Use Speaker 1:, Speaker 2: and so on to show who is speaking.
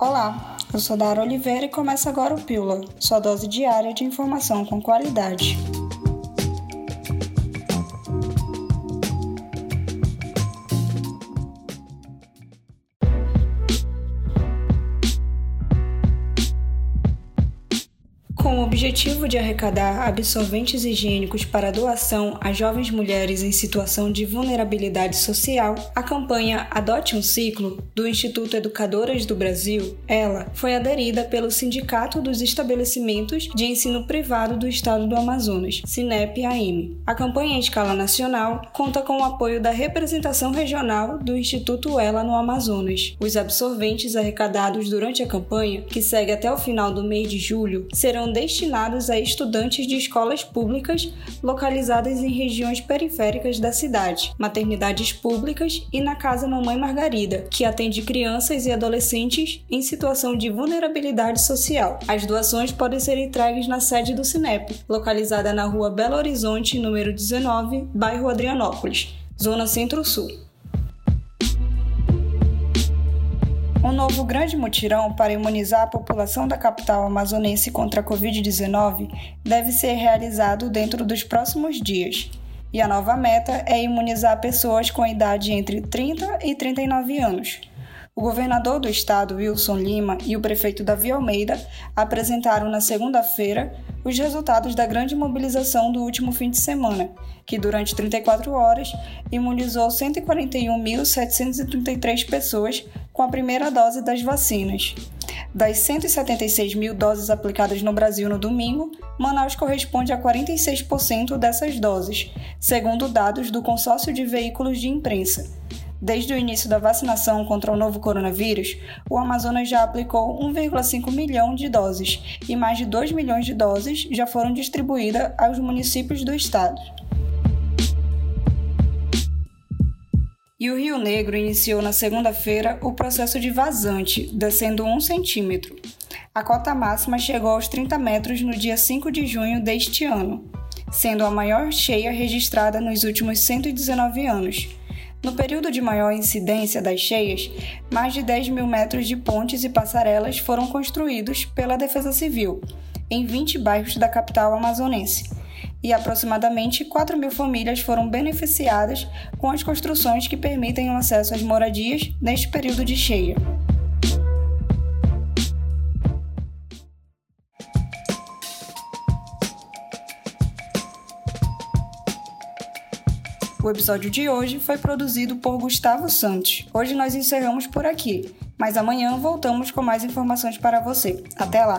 Speaker 1: Olá, eu sou Dara Oliveira e começa agora o Pílula, sua dose diária de informação com qualidade. Com o objetivo de arrecadar absorventes higiênicos para doação a jovens mulheres em situação de vulnerabilidade social, a campanha Adote um Ciclo, do Instituto Educadoras do Brasil, ela, foi aderida pelo Sindicato dos Estabelecimentos de Ensino Privado do Estado do Amazonas, SINEP-AM. A campanha em escala nacional conta com o apoio da representação regional do Instituto Ela no Amazonas. Os absorventes arrecadados durante a campanha, que segue até o final do mês de julho, serão destinados a estudantes de escolas públicas localizadas em regiões periféricas da cidade, maternidades públicas e na Casa Mamãe Margarida, que atende crianças e adolescentes em situação de vulnerabilidade social. As doações podem ser entregues na sede do Cinep, localizada na rua Belo Horizonte, número 19, bairro Adrianópolis, Zona Centro-Sul. Um novo grande mutirão para imunizar a população da capital amazonense contra a Covid-19 deve ser realizado dentro dos próximos dias. E a nova meta é imunizar pessoas com idade entre 30 e 39 anos. O governador do estado, Wilson Lima, e o prefeito Davi Almeida apresentaram na segunda-feira os resultados da grande mobilização do último fim de semana, que durante 34 horas imunizou 141.733 pessoas com a primeira dose das vacinas. Das 176 mil doses aplicadas no Brasil no domingo, Manaus corresponde a 46% dessas doses, segundo dados do Consórcio de Veículos de Imprensa. Desde o início da vacinação contra o novo coronavírus, o Amazonas já aplicou 1,5 milhão de doses e mais de 2 milhões de doses já foram distribuídas aos municípios do estado. E o Rio Negro iniciou na segunda-feira o processo de vazante, descendo 1 centímetro. A cota máxima chegou aos 30 metros no dia 5 de junho deste ano, sendo a maior cheia registrada nos últimos 119 anos. No período de maior incidência das cheias, mais de 10 mil metros de pontes e passarelas foram construídos pela Defesa Civil, em 20 bairros da capital amazonense, e aproximadamente 4 mil famílias foram beneficiadas com as construções que permitem o acesso às moradias neste período de cheia. O episódio de hoje foi produzido por Gustavo Santos. Hoje nós encerramos por aqui, mas amanhã voltamos com mais informações para você. Até lá!